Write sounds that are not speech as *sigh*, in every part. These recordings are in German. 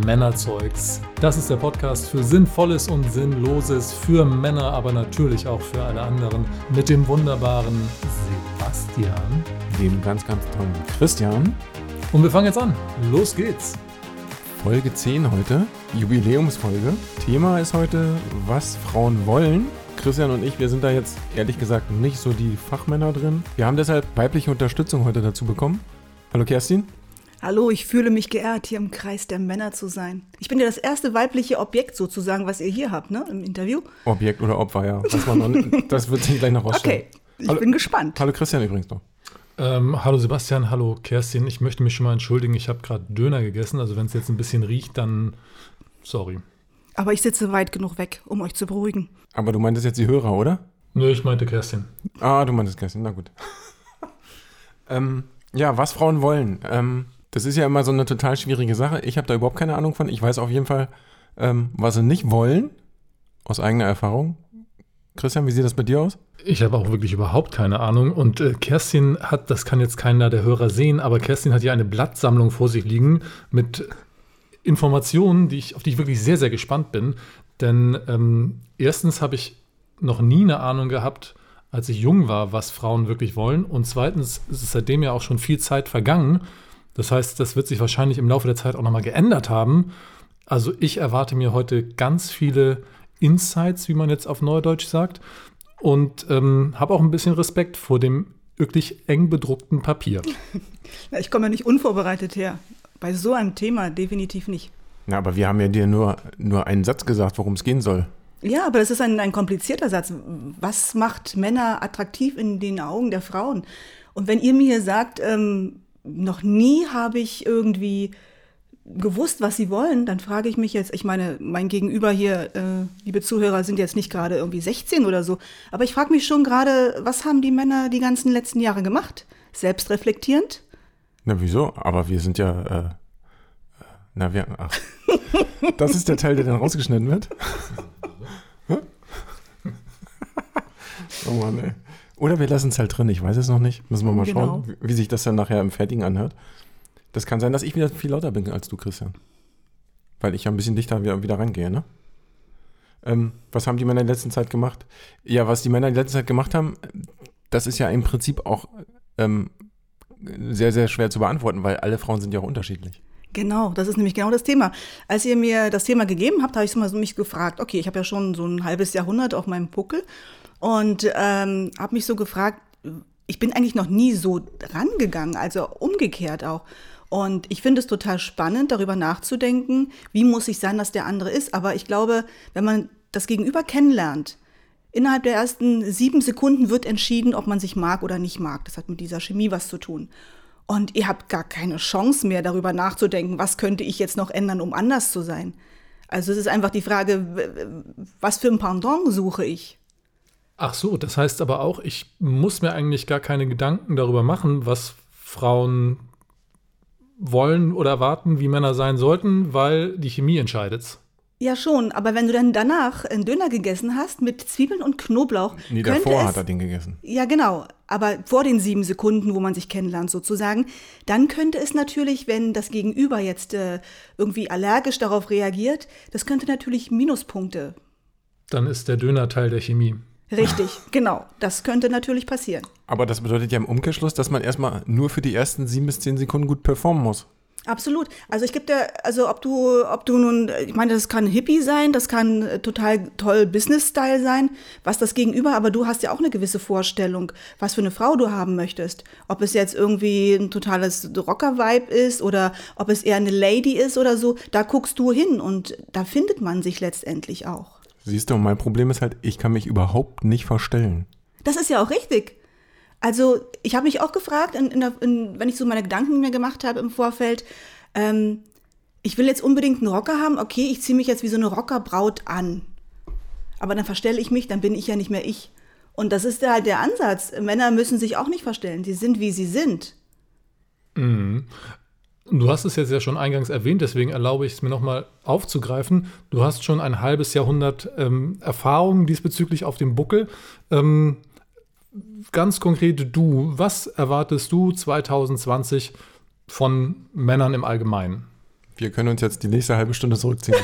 Männerzeugs. Das ist der Podcast für Sinnvolles und Sinnloses, für Männer, aber natürlich auch für alle anderen. Mit dem wunderbaren Sebastian. Dem ganz, ganz tollen Christian. Und wir fangen jetzt an. Los geht's. Folge 10 heute, Jubiläumsfolge. Thema ist heute, was Frauen wollen. Christian und ich, wir sind da jetzt ehrlich gesagt nicht so die Fachmänner drin. Wir haben deshalb weibliche Unterstützung heute dazu bekommen. Hallo Kerstin. Hallo, ich fühle mich geehrt, hier im Kreis der Männer zu sein. Ich bin ja das erste weibliche Objekt sozusagen, was ihr hier habt, ne, im Interview. Objekt oder Opfer, ja. Das, nicht, das wird sich gleich noch *laughs* rausstellen. Okay, ich hallo, bin gespannt. Hallo Christian übrigens noch. Ähm, hallo Sebastian, hallo Kerstin. Ich möchte mich schon mal entschuldigen, ich habe gerade Döner gegessen. Also wenn es jetzt ein bisschen riecht, dann sorry. Aber ich sitze weit genug weg, um euch zu beruhigen. Aber du meintest jetzt die Hörer, oder? Nö, ich meinte Kerstin. Ah, du meintest Kerstin, na gut. *laughs* ähm, ja, was Frauen wollen. Ähm, das ist ja immer so eine total schwierige Sache. Ich habe da überhaupt keine Ahnung von. Ich weiß auf jeden Fall, ähm, was sie nicht wollen, aus eigener Erfahrung. Christian, wie sieht das bei dir aus? Ich habe auch wirklich überhaupt keine Ahnung. Und äh, Kerstin hat, das kann jetzt keiner der Hörer sehen, aber Kerstin hat ja eine Blattsammlung vor sich liegen mit Informationen, die ich, auf die ich wirklich sehr, sehr gespannt bin. Denn ähm, erstens habe ich noch nie eine Ahnung gehabt, als ich jung war, was Frauen wirklich wollen. Und zweitens ist es seitdem ja auch schon viel Zeit vergangen. Das heißt, das wird sich wahrscheinlich im Laufe der Zeit auch nochmal geändert haben. Also ich erwarte mir heute ganz viele Insights, wie man jetzt auf Neudeutsch sagt, und ähm, habe auch ein bisschen Respekt vor dem wirklich eng bedruckten Papier. *laughs* Ich komme ja nicht unvorbereitet her. Bei so einem Thema definitiv nicht. Ja, aber wir haben ja dir nur, nur einen Satz gesagt, worum es gehen soll. Ja, aber das ist ein, ein komplizierter Satz. Was macht Männer attraktiv in den Augen der Frauen? Und wenn ihr mir sagt, ähm, noch nie habe ich irgendwie gewusst, was sie wollen, dann frage ich mich jetzt, ich meine, mein Gegenüber hier, äh, liebe Zuhörer, sind jetzt nicht gerade irgendwie 16 oder so, aber ich frage mich schon gerade, was haben die Männer die ganzen letzten Jahre gemacht? Selbstreflektierend? Na, wieso? Aber wir sind ja, äh, na, wir, ach. Das ist der Teil, der dann rausgeschnitten wird? *laughs* oh Mann, ey. Oder wir lassen es halt drin, ich weiß es noch nicht. Müssen wir mal genau. schauen, wie sich das dann nachher im Fertigen anhört. Das kann sein, dass ich wieder viel lauter bin als du, Christian. Weil ich ja ein bisschen dichter wieder, wieder rangehe, ne? Ähm, was haben die Männer in der letzten Zeit gemacht? Ja, was die Männer in der letzten Zeit gemacht haben, das ist ja im Prinzip auch ähm, sehr, sehr schwer zu beantworten, weil alle Frauen sind ja auch unterschiedlich. Genau, das ist nämlich genau das Thema. Als ihr mir das Thema gegeben habt, habe ich mich gefragt, okay, ich habe ja schon so ein halbes Jahrhundert auf meinem Puckel und ähm, habe mich so gefragt, ich bin eigentlich noch nie so rangegangen, also umgekehrt auch. Und ich finde es total spannend, darüber nachzudenken, wie muss ich sein, dass der andere ist. Aber ich glaube, wenn man das Gegenüber kennenlernt, innerhalb der ersten sieben Sekunden wird entschieden, ob man sich mag oder nicht mag. Das hat mit dieser Chemie was zu tun. Und ihr habt gar keine Chance mehr, darüber nachzudenken, was könnte ich jetzt noch ändern, um anders zu sein. Also es ist einfach die Frage, was für ein Pendant suche ich? Ach so, das heißt aber auch, ich muss mir eigentlich gar keine Gedanken darüber machen, was Frauen wollen oder erwarten, wie Männer sein sollten, weil die Chemie entscheidet. Ja, schon, aber wenn du dann danach einen Döner gegessen hast mit Zwiebeln und Knoblauch. Nee, davor es, hat er den gegessen. Ja, genau. Aber vor den sieben Sekunden, wo man sich kennenlernt, sozusagen, dann könnte es natürlich, wenn das Gegenüber jetzt äh, irgendwie allergisch darauf reagiert, das könnte natürlich Minuspunkte. Dann ist der Döner Teil der Chemie. Richtig, genau. Das könnte natürlich passieren. Aber das bedeutet ja im Umkehrschluss, dass man erstmal nur für die ersten sieben bis zehn Sekunden gut performen muss. Absolut. Also ich gebe dir, also ob du, ob du nun, ich meine, das kann Hippie sein, das kann äh, total toll Business-Style sein, was das Gegenüber, aber du hast ja auch eine gewisse Vorstellung, was für eine Frau du haben möchtest. Ob es jetzt irgendwie ein totales Rocker-Vibe ist oder ob es eher eine Lady ist oder so, da guckst du hin und da findet man sich letztendlich auch. Siehst du, mein Problem ist halt, ich kann mich überhaupt nicht verstellen. Das ist ja auch richtig. Also ich habe mich auch gefragt, in, in der, in, wenn ich so meine Gedanken mir gemacht habe im Vorfeld, ähm, ich will jetzt unbedingt einen Rocker haben, okay, ich ziehe mich jetzt wie so eine Rockerbraut an. Aber dann verstelle ich mich, dann bin ich ja nicht mehr ich. Und das ist halt der Ansatz. Männer müssen sich auch nicht verstellen. Sie sind, wie sie sind. Mhm. Du hast es jetzt ja schon eingangs erwähnt, deswegen erlaube ich es mir nochmal aufzugreifen. Du hast schon ein halbes Jahrhundert ähm, Erfahrung diesbezüglich auf dem Buckel. Ähm, ganz konkret du, was erwartest du 2020 von Männern im Allgemeinen? Wir können uns jetzt die nächste halbe Stunde zurückziehen.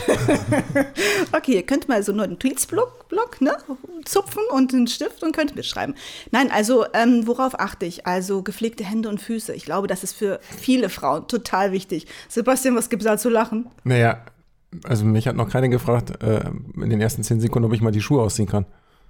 *laughs* okay, ihr könnt mal so nur einen Tweetsblock Block, ne, zupfen und einen Stift und könnt mitschreiben. Nein, also ähm, worauf achte ich? Also gepflegte Hände und Füße. Ich glaube, das ist für viele Frauen total wichtig. Sebastian, was gibt es da zu lachen? Naja, also mich hat noch keiner gefragt äh, in den ersten zehn Sekunden, ob ich mal die Schuhe ausziehen kann.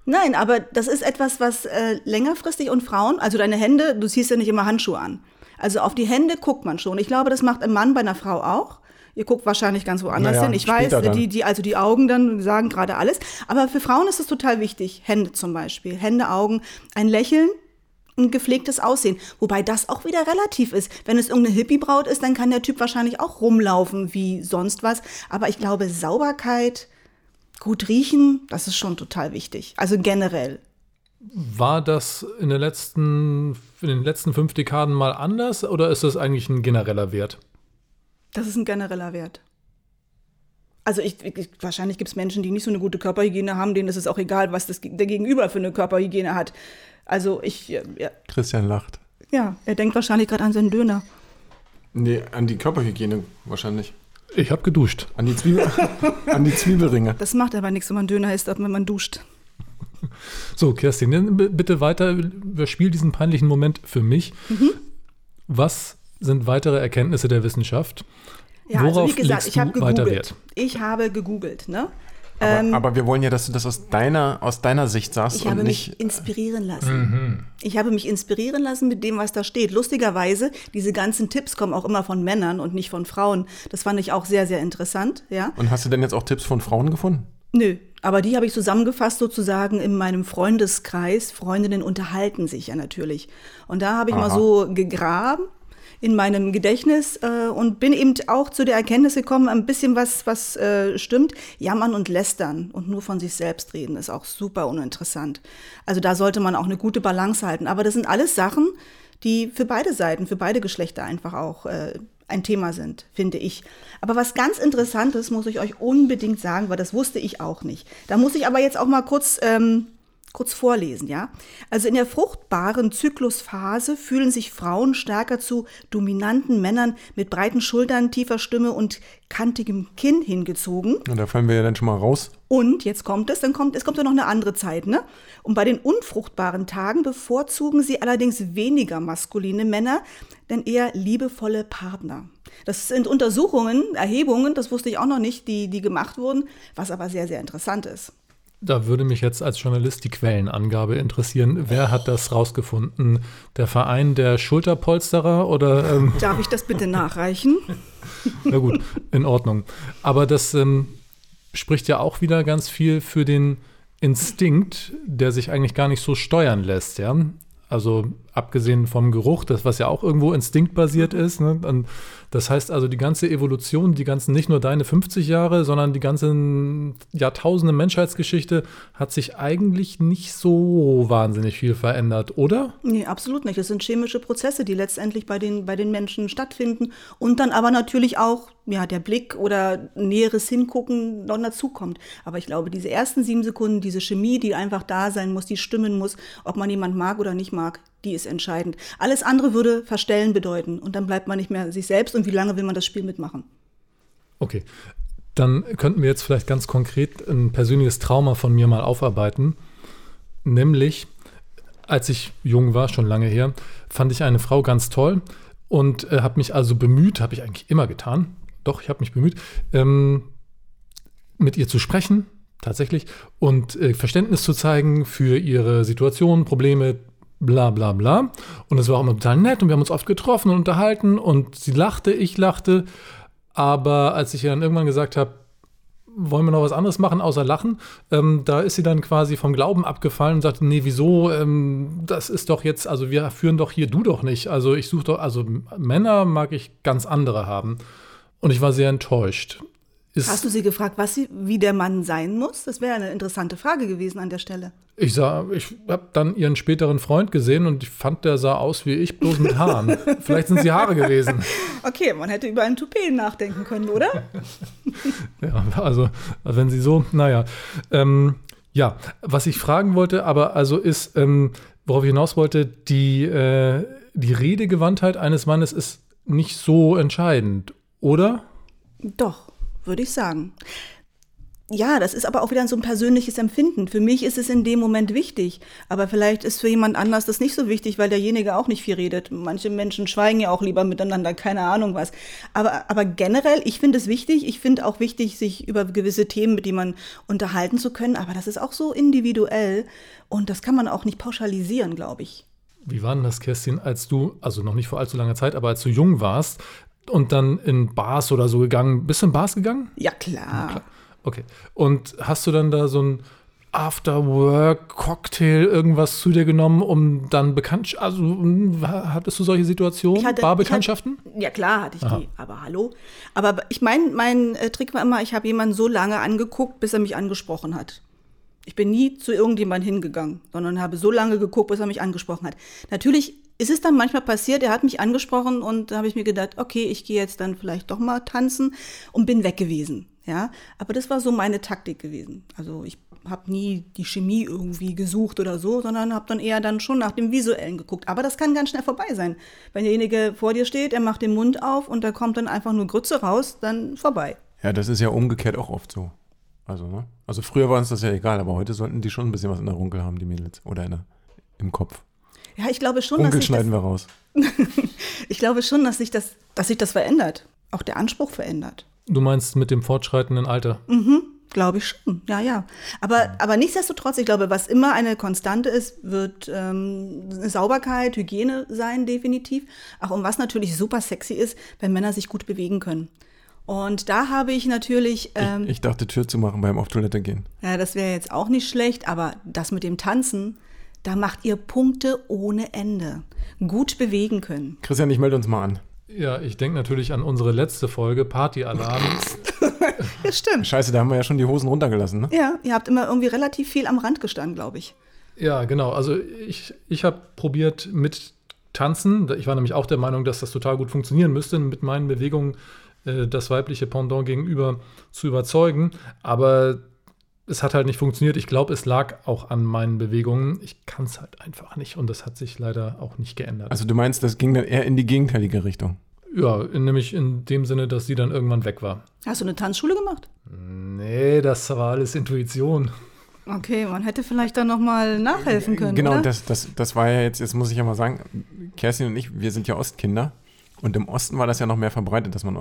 Nein, aber das ist etwas, was äh, längerfristig und Frauen, also deine Hände, du ziehst ja nicht immer Handschuhe an. Also auf die Hände guckt man schon. Ich glaube, das macht ein Mann bei einer Frau auch. Ihr guckt wahrscheinlich ganz woanders naja, hin. Ich weiß, die, die, also die Augen dann sagen gerade alles. Aber für Frauen ist es total wichtig. Hände zum Beispiel. Hände, Augen, ein Lächeln, ein gepflegtes Aussehen. Wobei das auch wieder relativ ist. Wenn es irgendeine Hippie-Braut ist, dann kann der Typ wahrscheinlich auch rumlaufen wie sonst was. Aber ich glaube, Sauberkeit, gut riechen, das ist schon total wichtig. Also generell. War das in, den letzten, in den letzten fünf Dekaden mal anders oder ist das eigentlich ein genereller Wert? Das ist ein genereller Wert. Also ich, ich, wahrscheinlich gibt es Menschen, die nicht so eine gute Körperhygiene haben, denen ist es auch egal, was das, der Gegenüber für eine Körperhygiene hat. Also ich. Ja. Christian lacht. Ja, er denkt wahrscheinlich gerade an seinen Döner. Nee, an die Körperhygiene wahrscheinlich. Ich habe geduscht. An die, Zwiebel, an die Zwiebelringe. Das macht aber nichts, wenn man Döner isst, wenn man duscht. So, Kerstin, bitte weiter. Überspiel diesen peinlichen Moment für mich. Mhm. Was sind weitere Erkenntnisse der Wissenschaft. Ja, Worauf also wie gesagt, ich habe gegoogelt. Ich habe gegoogelt, ne? Aber, ähm, aber, wir wollen ja, dass du das aus deiner, aus deiner Sicht sagst. Ich habe nicht mich inspirieren lassen. Mhm. Ich habe mich inspirieren lassen mit dem, was da steht. Lustigerweise, diese ganzen Tipps kommen auch immer von Männern und nicht von Frauen. Das fand ich auch sehr, sehr interessant. Ja. Und hast du denn jetzt auch Tipps von Frauen gefunden? Nö, aber die habe ich zusammengefasst sozusagen in meinem Freundeskreis. Freundinnen unterhalten sich ja natürlich. Und da habe ich Aha. mal so gegraben in meinem Gedächtnis äh, und bin eben auch zu der Erkenntnis gekommen, ein bisschen was, was äh, stimmt. Jammern und lästern und nur von sich selbst reden ist auch super uninteressant. Also da sollte man auch eine gute Balance halten. Aber das sind alles Sachen, die für beide Seiten, für beide Geschlechter einfach auch äh, ein Thema sind, finde ich. Aber was ganz Interessantes muss ich euch unbedingt sagen, weil das wusste ich auch nicht. Da muss ich aber jetzt auch mal kurz ähm, kurz vorlesen, ja? Also in der fruchtbaren Zyklusphase fühlen sich Frauen stärker zu dominanten Männern mit breiten Schultern, tiefer Stimme und kantigem Kinn hingezogen. Und da fallen wir ja dann schon mal raus. Und jetzt kommt es, dann kommt es kommt ja noch eine andere Zeit, ne? Und bei den unfruchtbaren Tagen bevorzugen sie allerdings weniger maskuline Männer, denn eher liebevolle Partner. Das sind Untersuchungen, Erhebungen, das wusste ich auch noch nicht, die, die gemacht wurden, was aber sehr, sehr interessant ist. Da würde mich jetzt als Journalist die Quellenangabe interessieren. Wer hat das rausgefunden? Der Verein der Schulterpolsterer oder? Ähm *laughs* Darf ich das bitte nachreichen? *laughs* Na gut, in Ordnung. Aber das ähm, spricht ja auch wieder ganz viel für den Instinkt, der sich eigentlich gar nicht so steuern lässt, ja. Also abgesehen vom Geruch, das was ja auch irgendwo instinktbasiert ist. Ne? Und das heißt also, die ganze Evolution, die ganzen, nicht nur deine 50 Jahre, sondern die ganzen Jahrtausende Menschheitsgeschichte hat sich eigentlich nicht so wahnsinnig viel verändert, oder? Nee, absolut nicht. Es sind chemische Prozesse, die letztendlich bei den, bei den Menschen stattfinden und dann aber natürlich auch ja, der Blick oder näheres Hingucken noch dazukommt. Aber ich glaube, diese ersten sieben Sekunden, diese Chemie, die einfach da sein muss, die stimmen muss, ob man jemand mag oder nicht mag, die ist entscheidend. Alles andere würde verstellen bedeuten und dann bleibt man nicht mehr sich selbst und wie lange will man das Spiel mitmachen? Okay, dann könnten wir jetzt vielleicht ganz konkret ein persönliches Trauma von mir mal aufarbeiten. Nämlich, als ich jung war, schon lange her, fand ich eine Frau ganz toll und äh, habe mich also bemüht, habe ich eigentlich immer getan, doch, ich habe mich bemüht, ähm, mit ihr zu sprechen, tatsächlich, und äh, Verständnis zu zeigen für ihre Situation, Probleme, bla bla bla. Und es war auch immer total nett und wir haben uns oft getroffen und unterhalten und sie lachte, ich lachte. Aber als ich ihr dann irgendwann gesagt habe, wollen wir noch was anderes machen außer lachen? Ähm, da ist sie dann quasi vom Glauben abgefallen und sagte, nee, wieso? Ähm, das ist doch jetzt, also wir führen doch hier, du doch nicht. Also ich suche doch, also Männer mag ich ganz andere haben. Und ich war sehr enttäuscht. Ist Hast du sie gefragt, was sie, wie der Mann sein muss? Das wäre eine interessante Frage gewesen an der Stelle. Ich sah, ich habe dann ihren späteren Freund gesehen und ich fand, der sah aus wie ich, bloß mit Haaren. *laughs* Vielleicht sind sie Haare gewesen. Okay, man hätte über ein Toupet nachdenken können, oder? *laughs* ja, also wenn sie so, naja. Ähm, ja, was ich fragen wollte, aber also ist, ähm, worauf ich hinaus wollte, die, äh, die Redegewandtheit eines Mannes ist nicht so entscheidend, oder? Doch, würde ich sagen. Ja, das ist aber auch wieder so ein persönliches Empfinden. Für mich ist es in dem Moment wichtig, aber vielleicht ist für jemand anders das nicht so wichtig, weil derjenige auch nicht viel redet. Manche Menschen schweigen ja auch lieber miteinander, keine Ahnung was. Aber, aber generell, ich finde es wichtig. Ich finde auch wichtig, sich über gewisse Themen, mit denen man unterhalten zu können. Aber das ist auch so individuell und das kann man auch nicht pauschalisieren, glaube ich. Wie war denn das, Kerstin, als du, also noch nicht vor allzu langer Zeit, aber als du jung warst und dann in Bars oder so gegangen, bist du in Bars gegangen? Ja, klar. Ja, klar. Okay. Und hast du dann da so ein After-Work-Cocktail irgendwas zu dir genommen, um dann bekannt, also hattest du solche Situationen, hatte, Barbekanntschaften? Hatte, ja klar hatte ich Aha. die, aber hallo. Aber ich meine, mein äh, Trick war immer, ich habe jemanden so lange angeguckt, bis er mich angesprochen hat. Ich bin nie zu irgendjemandem hingegangen, sondern habe so lange geguckt, bis er mich angesprochen hat. Natürlich ist es dann manchmal passiert, er hat mich angesprochen und da habe ich mir gedacht, okay, ich gehe jetzt dann vielleicht doch mal tanzen und bin weg gewesen. Ja, aber das war so meine Taktik gewesen. Also ich habe nie die Chemie irgendwie gesucht oder so, sondern habe dann eher dann schon nach dem Visuellen geguckt. Aber das kann ganz schnell vorbei sein. Wenn derjenige vor dir steht, er macht den Mund auf und da kommt dann einfach nur Grütze raus, dann vorbei. Ja, das ist ja umgekehrt auch oft so. Also, ne? Also früher war uns das ja egal, aber heute sollten die schon ein bisschen was in der Runkel haben, die Mädels. Oder in der, im Kopf. Ja, ich glaube schon, dass schneiden das, wir raus. *laughs* ich glaube schon, dass sich das, dass sich das verändert. Auch der Anspruch verändert. Du meinst mit dem fortschreitenden Alter? Mhm, glaube ich schon. Ja, ja. Aber, aber nichtsdestotrotz, ich glaube, was immer eine Konstante ist, wird ähm, Sauberkeit, Hygiene sein, definitiv. Auch um was natürlich super sexy ist, wenn Männer sich gut bewegen können. Und da habe ich natürlich. Ähm, ich, ich, dachte, Tür zu machen beim auf Toilette gehen. Ja, das wäre jetzt auch nicht schlecht, aber das mit dem Tanzen, da macht ihr Punkte ohne Ende. Gut bewegen können. Christian, ich melde uns mal an. Ja, ich denke natürlich an unsere letzte Folge, Partyalarm. *laughs* ja, stimmt. Scheiße, da haben wir ja schon die Hosen runtergelassen, ne? Ja, ihr habt immer irgendwie relativ viel am Rand gestanden, glaube ich. Ja, genau. Also ich, ich habe probiert mit Tanzen. Ich war nämlich auch der Meinung, dass das total gut funktionieren müsste, mit meinen Bewegungen äh, das weibliche Pendant gegenüber zu überzeugen. Aber es hat halt nicht funktioniert. Ich glaube, es lag auch an meinen Bewegungen. Ich kann es halt einfach nicht und das hat sich leider auch nicht geändert. Also du meinst, das ging dann eher in die gegenteilige Richtung? Ja, in, nämlich in dem Sinne, dass sie dann irgendwann weg war. Hast du eine Tanzschule gemacht? Nee, das war alles Intuition. Okay, man hätte vielleicht dann nochmal nachhelfen können. Genau, oder? Das, das, das war ja jetzt, jetzt muss ich ja mal sagen, Kerstin und ich, wir sind ja Ostkinder. Und im Osten war das ja noch mehr verbreitet, dass man äh,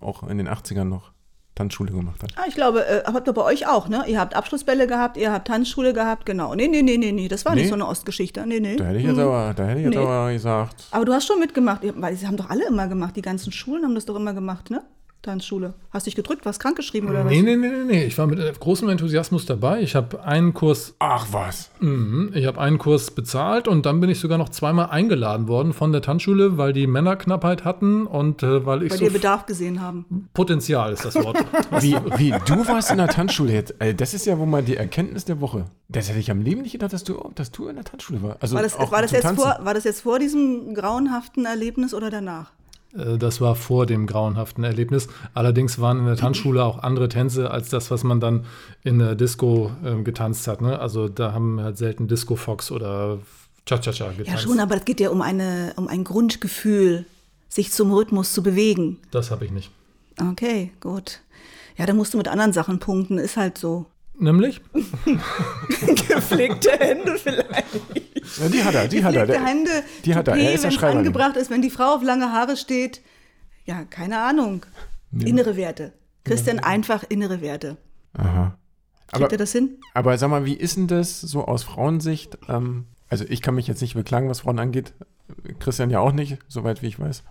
auch in den 80ern noch Tanzschule gemacht hat. Ah, ich glaube, äh, habt ihr bei euch auch, ne? Ihr habt Abschlussbälle gehabt, ihr habt Tanzschule gehabt, genau. Nee, nee, nee, nee, nee, das war nee. nicht so eine Ostgeschichte. Nee, nee. Da hätte ich jetzt, hm. aber, da hätte ich jetzt nee. aber gesagt. Aber du hast schon mitgemacht, weil sie haben doch alle immer gemacht, die ganzen Schulen haben das doch immer gemacht, ne? Tanzschule? Hast dich gedrückt, was krankgeschrieben oder nee, was? Nee, nee, nee, nee. Ich war mit äh, großem Enthusiasmus dabei. Ich habe einen Kurs. Ach was. Mh, ich habe einen Kurs bezahlt und dann bin ich sogar noch zweimal eingeladen worden von der Tanzschule, weil die Männerknappheit hatten und äh, weil ich weil so. Weil Bedarf gesehen haben. Potenzial ist das Wort. *laughs* wie, wie, du warst in der Tanzschule jetzt. Das ist ja wohl mal die Erkenntnis der Woche. Das hätte ich am Leben nicht gedacht, dass du, dass du in der Tanzschule warst. Also war, das, war, das jetzt vor, war das jetzt vor diesem grauenhaften Erlebnis oder danach? Äh, das war vor dem grauenhaften Erlebnis. Allerdings waren in der Tanzschule auch andere Tänze als das, was man dann in der Disco äh, getanzt hat. Ne? Also da haben halt selten Disco Fox oder Cha-Cha-Cha getanzt. Ja schon, aber es geht ja um, eine, um ein Grundgefühl, sich zum Rhythmus zu bewegen. Das habe ich nicht. Okay, gut. Ja, da musst du mit anderen Sachen punkten, ist halt so. Nämlich? *laughs* Gepflegte Hände vielleicht. Ja, die hat er, die hat er. Der, Hände, die hat er. Er ist der Schreiber. angebracht ist, wenn die Frau auf lange Haare steht. Ja, keine Ahnung. Ja. Innere Werte. Christian, ja. einfach innere Werte. Aha. Kriegt er das hin? Aber sag mal, wie ist denn das so aus Frauensicht? Ähm, also ich kann mich jetzt nicht beklagen, was Frauen angeht. Christian ja auch nicht, soweit wie ich weiß.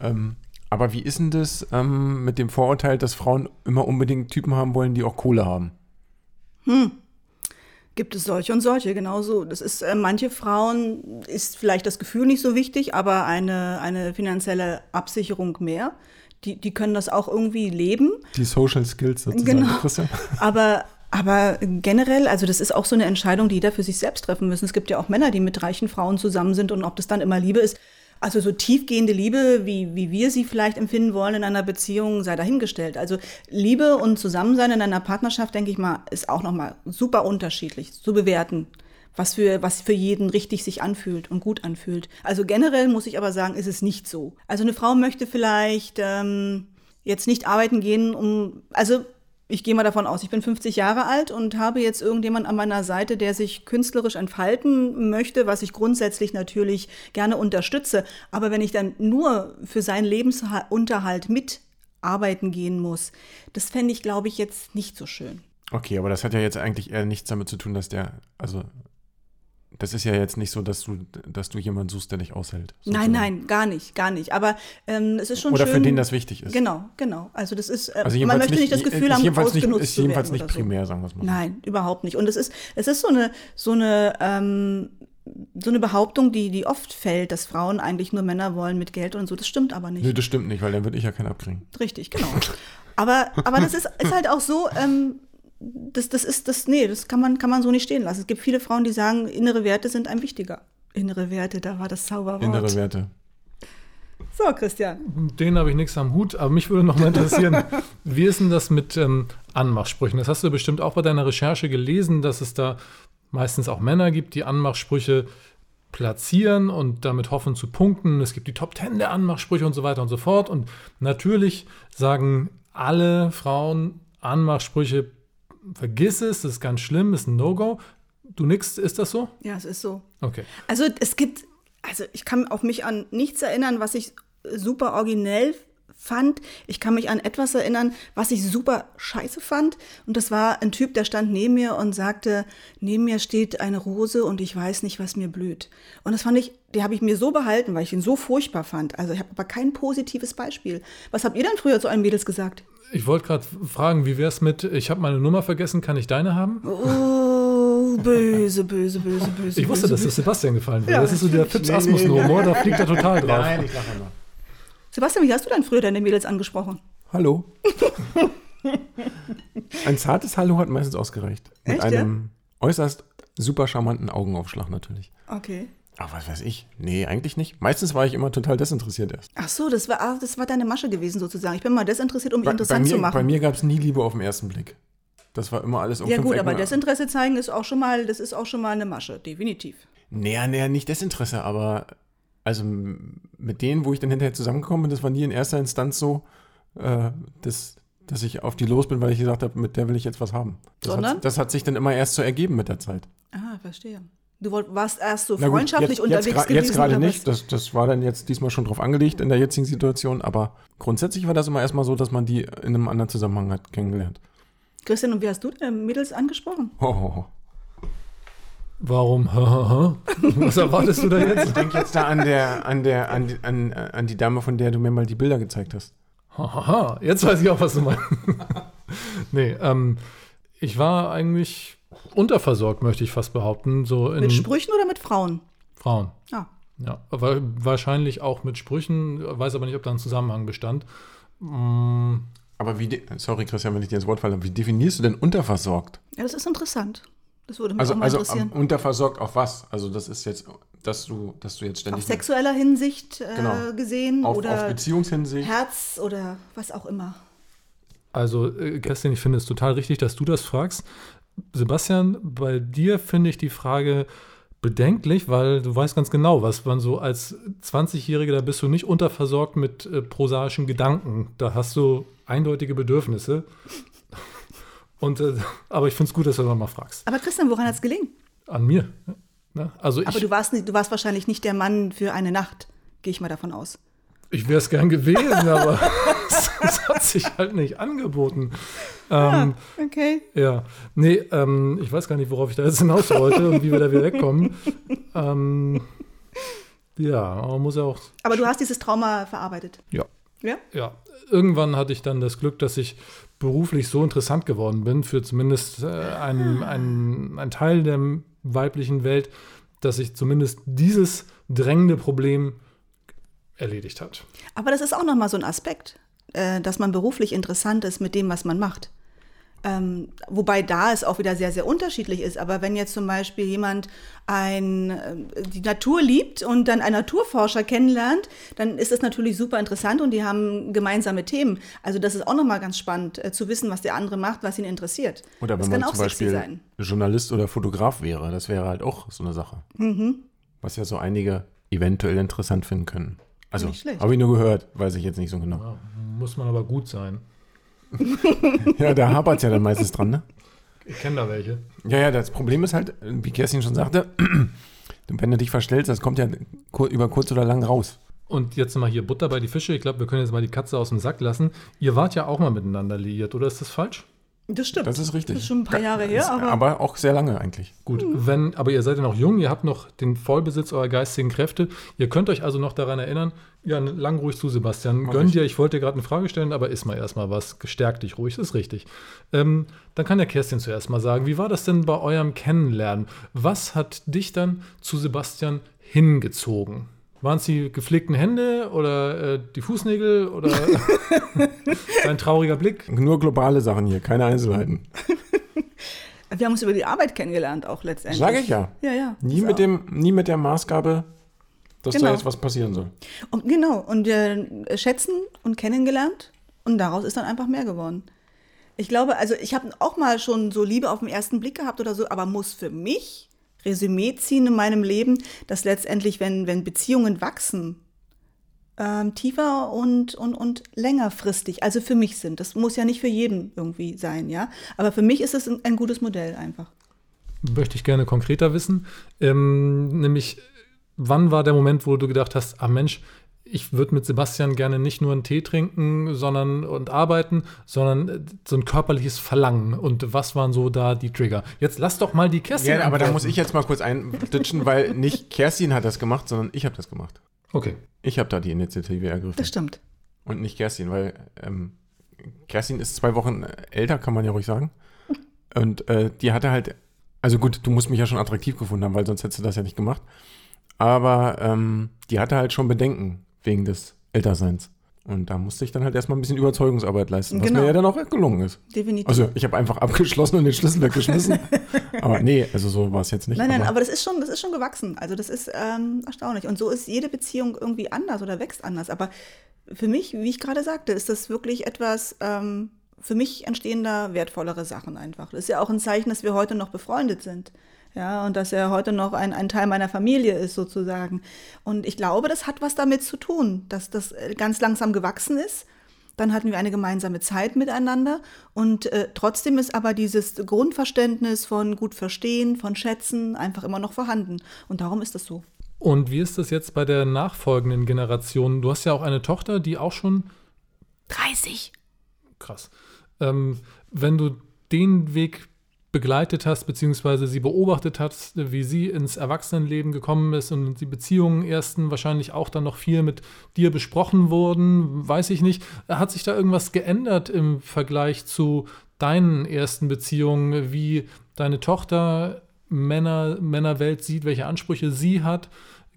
Ähm, aber wie ist denn das ähm, mit dem Vorurteil, dass Frauen immer unbedingt Typen haben wollen, die auch Kohle haben? Hm gibt es solche und solche, genauso. Das ist, äh, manche Frauen ist vielleicht das Gefühl nicht so wichtig, aber eine, eine finanzielle Absicherung mehr. Die, die können das auch irgendwie leben. Die Social Skills sozusagen. Genau. *laughs* Aber, aber generell, also das ist auch so eine Entscheidung, die jeder für sich selbst treffen müssen. Es gibt ja auch Männer, die mit reichen Frauen zusammen sind und ob das dann immer Liebe ist, also so tiefgehende Liebe, wie, wie wir sie vielleicht empfinden wollen in einer Beziehung, sei dahingestellt. Also Liebe und Zusammensein in einer Partnerschaft, denke ich mal, ist auch nochmal super unterschiedlich zu bewerten, was für, was für jeden richtig sich anfühlt und gut anfühlt. Also generell muss ich aber sagen, ist es nicht so. Also eine Frau möchte vielleicht ähm, jetzt nicht arbeiten gehen, um, also ich gehe mal davon aus, ich bin 50 Jahre alt und habe jetzt irgendjemand an meiner Seite, der sich künstlerisch entfalten möchte, was ich grundsätzlich natürlich gerne unterstütze. Aber wenn ich dann nur für seinen Lebensunterhalt mitarbeiten gehen muss, das fände ich, glaube ich, jetzt nicht so schön. Okay, aber das hat ja jetzt eigentlich eher nichts damit zu tun, dass der, also das ist ja jetzt nicht so, dass du, dass du jemanden suchst, der dich aushält. Sozusagen. Nein, nein, gar nicht, gar nicht. Aber ähm, es ist schon Oder schön. für den das wichtig ist. Genau, genau. Also das ist, äh, Also man möchte nicht, das Gefühl haben, jedenfalls nicht, ausgenutzt ist zu jedenfalls nicht oder so. primär, sagen wir es mal. Nein, überhaupt nicht. Und es ist, es ist so eine, so eine, ähm, so eine Behauptung, die, die oft fällt, dass Frauen eigentlich nur Männer wollen mit Geld und so. Das stimmt aber nicht. Nö, das stimmt nicht, weil dann würde ich ja keinen abkriegen. Richtig, genau. aber, aber das ist, ist halt auch so, ähm, das, das ist, das, nee, das kann man, kann man so nicht stehen lassen. Es gibt viele Frauen, die sagen, innere Werte sind einem wichtiger. Innere Werte, da war das Zauberwort. Innere Werte. So, Christian. Den habe ich nichts am Hut, aber mich würde noch mal interessieren, *laughs* wie ist denn das mit ähm, Anmachsprüchen? Das hast du bestimmt auch bei deiner Recherche gelesen, dass es da meistens auch Männer gibt, die Anmachsprüche platzieren und damit hoffen zu punkten. Es gibt die Top Ten der Anmachsprüche und so weiter und so fort. Und natürlich sagen alle Frauen Anmachsprüche, vergiss es, das ist ganz schlimm, ist ein No-Go. Du nix, ist das so? Ja, es ist so. Okay. Also es gibt, also ich kann auf mich an nichts erinnern, was ich super originell fand. Ich kann mich an etwas erinnern, was ich super scheiße fand. Und das war ein Typ, der stand neben mir und sagte, neben mir steht eine Rose und ich weiß nicht, was mir blüht. Und das fand ich, die habe ich mir so behalten, weil ich ihn so furchtbar fand. Also ich habe aber kein positives Beispiel. Was habt ihr denn früher zu euren Mädels gesagt? Ich wollte gerade fragen, wie wäre es mit, ich habe meine Nummer vergessen, kann ich deine haben? Oh, böse, böse, böse, böse. Ich wusste, böse, dass das. Sebastian gefallen würde. Ja, das ist so der natürlich. Fips Asmussen-Humor, da fliegt er total drauf. ich lache immer. Sebastian, wie hast du denn früher deine Mädels angesprochen? Hallo. *laughs* Ein zartes Hallo hat meistens ausgereicht. Mit Echt, ja? einem äußerst super charmanten Augenaufschlag natürlich. Okay. Aber was weiß ich? Nee, eigentlich nicht. Meistens war ich immer total desinteressiert erst. Ach so, das war, ah, das war deine Masche gewesen sozusagen. Ich bin mal desinteressiert, um mich Bei, bei interessant mir, zu machen. bei mir gab es nie Liebe auf den ersten Blick. Das war immer alles um ja gut, Ecken. aber Desinteresse zeigen ist auch schon mal, das ist auch schon mal eine Masche, definitiv. Naja, naja, nicht Desinteresse, aber also mit denen, wo ich dann hinterher zusammengekommen bin, das war nie in erster Instanz so, äh, dass, dass ich auf die los bin, weil ich gesagt habe, mit der will ich jetzt was haben. Das, Sondern? hat, das hat sich dann immer erst so ergeben mit der Zeit. Ah, verstehe. Du warst erst so Na gut, freundschaftlich jetzt, unterwegs jetzt, gra- gewesen. Jetzt gerade nicht, das, das war dann jetzt diesmal schon drauf angelegt in der jetzigen Situation, aber grundsätzlich war das immer erstmal so, dass man die in einem anderen Zusammenhang hat kennengelernt. Christian, und wie hast du deine Mädels angesprochen? Ho, ho, ho. Warum? *laughs* Was erwartest du da jetzt? Ich denke jetzt da an, der, an, der, an, die, an, an die Dame, von der du mir mal die Bilder gezeigt hast. Haha, jetzt weiß ich auch, was du meinst. *laughs* nee, ähm, ich war eigentlich unterversorgt, möchte ich fast behaupten. So in Mit Sprüchen oder mit Frauen? Frauen. Ah, Ja, aber wahrscheinlich auch mit Sprüchen, weiß aber nicht, ob da ein Zusammenhang bestand. Mm, Aber wie, sorry Christian, wenn ich dir ins Wort falle, wie definierst du denn unterversorgt? ja, das ist interessant. Das würde mich Also, auch mal also interessieren. ähm, unterversorgt auf was? Also das ist jetzt, dass du, dass du jetzt Auf ständig sexueller Hinsicht äh, Genau. gesehen auf, oder auf Beziehungshinsicht. Herz oder was auch immer. Also, äh, Kerstin, ich finde es total richtig, dass du das fragst. Sebastian, bei dir finde ich die Frage bedenklich, weil du weißt ganz genau, was man so als 20-Jähriger, da bist du nicht unterversorgt mit äh, prosaischen Gedanken. Da hast du eindeutige Bedürfnisse. Und, äh, *laughs* aber ich finde es gut, dass du das mal fragst. Aber Christian, woran hat es gelegen? An mir. Ne? Also Aber ich, du warst, du warst wahrscheinlich nicht der Mann für eine Nacht, gehe ich mal davon aus. ich wäre es gern gewesen, aber *laughs* es hat sich halt nicht angeboten. Ähm, Okay. Ja, nee, ähm, ich weiß gar nicht, worauf ich da jetzt hinaus wollte und wie wir da wieder wegkommen. ähm, ja, man muss ja auch, Aber du hast dieses Trauma verarbeitet. ja, Ja? ja. Irgendwann hatte ich dann das Glück, dass ich beruflich so interessant geworden bin für zumindest äh, einen, einen, einen Teil der weiblichen Welt, dass sich zumindest dieses drängende Problem erledigt hat. Aber das ist auch nochmal so ein Aspekt, äh, dass man beruflich interessant ist mit dem, was man macht. Ähm, wobei da es auch wieder sehr, sehr unterschiedlich ist. Aber wenn jetzt zum Beispiel jemand ein, äh, die Natur liebt und dann einen Naturforscher kennenlernt, dann ist das natürlich super interessant und die haben gemeinsame Themen. Also das ist auch nochmal ganz spannend, äh, zu wissen, was der andere macht, was ihn interessiert. Oder das wenn man kann auch zum sexy Beispiel sein. Journalist oder Fotograf wäre, das wäre halt auch so eine Sache. Mhm. Was ja so einige eventuell interessant finden können. Also, habe ich nur gehört, weiß ich jetzt nicht so genau. Ja, muss man aber gut sein. *laughs* ja, da hapert es ja dann meistens dran, ne? Ich kenne da welche. Ja, ja, das Problem ist halt, wie Kerstin schon sagte, *clears throat* wenn du dich verstellst, das kommt ja über kurz oder lang raus. Und jetzt mal hier Butter bei die Fische. Ich glaube, wir können jetzt mal die Katze aus dem Sack lassen. Ihr wart ja auch mal miteinander liiert, oder ist das falsch? Das stimmt. Das ist richtig. Das ist schon ein paar Jahre her, aber. Aber auch sehr lange eigentlich. Gut, mhm. wenn, aber ihr seid ja noch jung, ihr habt noch den Vollbesitz eurer geistigen Kräfte. Ihr könnt euch also noch daran erinnern, ja, lang ruhig zu, Sebastian. Mach Gönn ich. dir, ich wollte dir gerade eine Frage stellen, aber iss mal erstmal was. Gestärkt dich ruhig, das ist richtig. Ähm, dann kann der Kerstin zuerst mal sagen, wie war das denn bei eurem Kennenlernen? Was hat dich dann zu Sebastian hingezogen? Waren es die gepflegten Hände oder äh, die Fußnägel oder *laughs* ein trauriger Blick? Nur globale Sachen hier, keine Einzelheiten. *laughs* Wir haben uns über die Arbeit kennengelernt auch letztendlich. Sage ich ja. Ja, ja. Nie mit, dem, nie mit der Maßgabe, dass genau. da jetzt was passieren soll. Und, genau, und wir schätzen und kennengelernt und daraus ist dann einfach mehr geworden. Ich glaube, also ich habe auch mal schon so Liebe auf den ersten Blick gehabt oder so, aber muss für mich Resümee ziehen in meinem Leben, dass letztendlich, wenn, wenn Beziehungen wachsen, ähm, tiefer und, und, und längerfristig, also für mich sind. Das muss ja nicht für jeden irgendwie sein, ja. Aber für mich ist es ein, ein gutes Modell einfach. Möchte ich gerne konkreter wissen. Ähm, nämlich, wann war der Moment, wo du gedacht hast, ah Mensch, ich würde mit Sebastian gerne nicht nur einen Tee trinken sondern, und arbeiten, sondern äh, so ein körperliches Verlangen. Und was waren so da die Trigger? Jetzt lass doch mal die Kerstin. Ja, aber da muss ich jetzt mal kurz einditschen, weil nicht Kerstin hat das gemacht, sondern ich habe das gemacht. Okay. Ich habe da die Initiative ergriffen. Das stimmt. Und nicht Kerstin, weil ähm, Kerstin ist zwei Wochen älter, kann man ja ruhig sagen. Und äh, die hatte halt, also gut, du musst mich ja schon attraktiv gefunden haben, weil sonst hättest du das ja nicht gemacht. Aber ähm, die hatte halt schon Bedenken wegen des Älterseins. Und da musste ich dann halt erstmal ein bisschen Überzeugungsarbeit leisten, was genau. mir ja dann auch gelungen ist. Definitiv. Also ich habe einfach abgeschlossen und den Schlüssel weggeschmissen. *laughs* aber nee, also so war es jetzt nicht. Nein, nein, aber, aber, das ist schon, das ist schon gewachsen. Also das ist ähm, erstaunlich. Und so ist jede Beziehung irgendwie anders oder wächst anders. Aber für mich, wie ich gerade sagte, ist das wirklich etwas, ähm, für mich entstehen da wertvollere Sachen einfach. Das ist ja auch ein Zeichen, dass wir heute noch befreundet sind. Ja, und dass er heute noch ein, ein Teil meiner Familie ist, sozusagen. Und ich glaube, das hat was damit zu tun, dass das äh, ganz langsam gewachsen ist. Dann hatten wir eine gemeinsame Zeit miteinander und äh, trotzdem ist aber dieses Grundverständnis von gut verstehen, von schätzen einfach immer noch vorhanden. Und darum ist das so. Und wie ist das jetzt bei der nachfolgenden Generation? Du hast ja auch eine Tochter, die auch schon 30. Krass. Ähm, wenn du den Weg begleitet hast, beziehungsweise sie beobachtet hast, wie sie ins Erwachsenenleben gekommen ist und die Beziehungen ersten wahrscheinlich auch dann noch viel mit dir besprochen wurden, weiß ich nicht. Hat sich da irgendwas geändert im Vergleich zu deinen ersten Beziehungen, wie deine Tochter Männer, Männerwelt sieht, welche Ansprüche sie hat,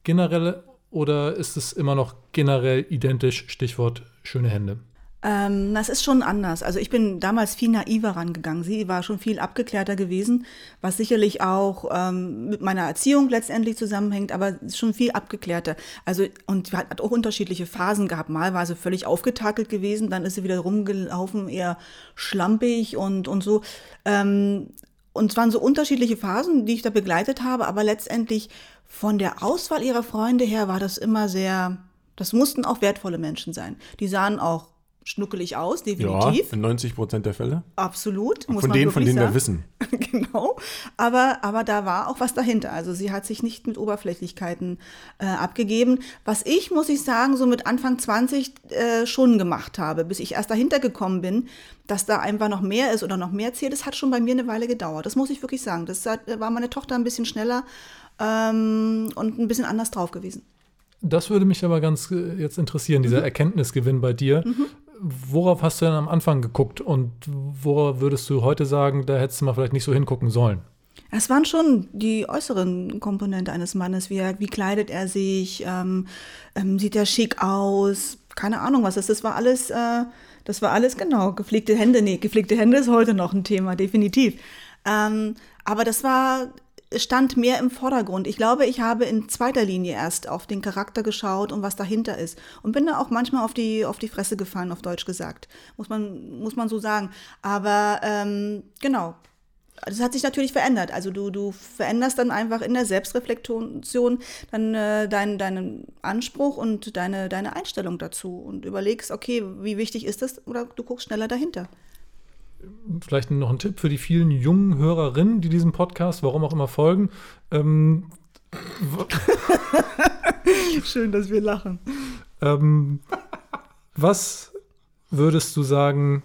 generell, oder ist es immer noch generell identisch, Stichwort schöne Hände? Ähm, das ist schon anders. Also ich bin damals viel naiver rangegangen. Sie war schon viel abgeklärter gewesen, was sicherlich auch ähm, mit meiner Erziehung letztendlich zusammenhängt, aber schon viel abgeklärter. Also und hat, hat auch unterschiedliche Phasen gehabt. Mal war sie völlig aufgetakelt gewesen, dann ist sie wieder rumgelaufen, eher schlampig und, und so. Ähm, und es waren so unterschiedliche Phasen, die ich da begleitet habe, aber letztendlich von der Auswahl ihrer Freunde her war das immer sehr, das mussten auch wertvolle Menschen sein. Die sahen auch schnuckelig aus, definitiv. Ja, in 90 Prozent der Fälle. Absolut. Muss von denen, von denen sagen. wir wissen. *laughs* genau. Aber, aber da war auch was dahinter. Also sie hat sich nicht mit Oberflächlichkeiten äh, abgegeben. Was ich, muss ich sagen, so mit Anfang 20 äh, schon gemacht habe, bis ich erst dahinter gekommen bin, dass da einfach noch mehr ist oder noch mehr zählt, das hat schon bei mir eine Weile gedauert. Das muss ich wirklich sagen. Das hat, war meine Tochter ein bisschen schneller ähm, und ein bisschen anders drauf gewesen. Das würde mich aber ganz äh, jetzt interessieren, dieser mhm. Erkenntnisgewinn bei dir. Mhm worauf hast du denn am Anfang geguckt und worauf würdest du heute sagen, da hättest du mal vielleicht nicht so hingucken sollen? Es waren schon die äußeren Komponenten eines Mannes. Wie, wie kleidet er sich? Ähm, ähm, sieht er schick aus? Keine Ahnung, was ist. Das war alles, äh, das war alles genau. Gepflegte Hände, nee, gepflegte Hände ist heute noch ein Thema, definitiv. Ähm, aber das war stand mehr im Vordergrund. Ich glaube, ich habe in zweiter Linie erst auf den Charakter geschaut und was dahinter ist. Und bin da auch manchmal auf die, auf die Fresse gefallen, auf Deutsch gesagt. Muss man, muss man so sagen. Aber ähm, genau. das hat sich natürlich verändert. Also du, du veränderst dann einfach in der Selbstreflexion dann äh, deinen, deinen Anspruch und deine, deine Einstellung dazu und überlegst, okay, wie wichtig ist das oder du guckst schneller dahinter. Vielleicht noch ein Tipp für die vielen jungen Hörerinnen, die diesem Podcast, warum auch immer, folgen. Ähm, *laughs* Schön, dass wir lachen. Ähm, was würdest du sagen,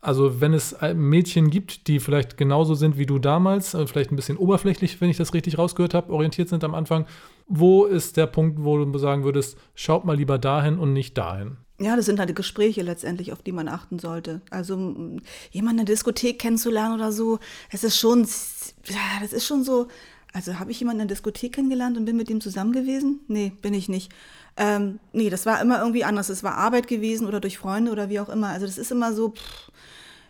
also wenn es Mädchen gibt, die vielleicht genauso sind wie du damals, äh, vielleicht ein bisschen oberflächlich, wenn ich das richtig rausgehört habe, orientiert sind am Anfang, wo ist der Punkt, wo du sagen würdest, schaut mal lieber dahin und nicht dahin? Ja, das sind halt Gespräche letztendlich, auf die man achten sollte. Also jemanden in der Diskothek kennenzulernen oder so, es ist schon, ja, das ist schon so, also habe ich jemanden in der Diskothek kennengelernt und bin mit ihm zusammen gewesen? Nee, bin ich nicht. Ähm, nee, das war immer irgendwie anders. Es war Arbeit gewesen oder durch Freunde oder wie auch immer. Also das ist immer so, pff,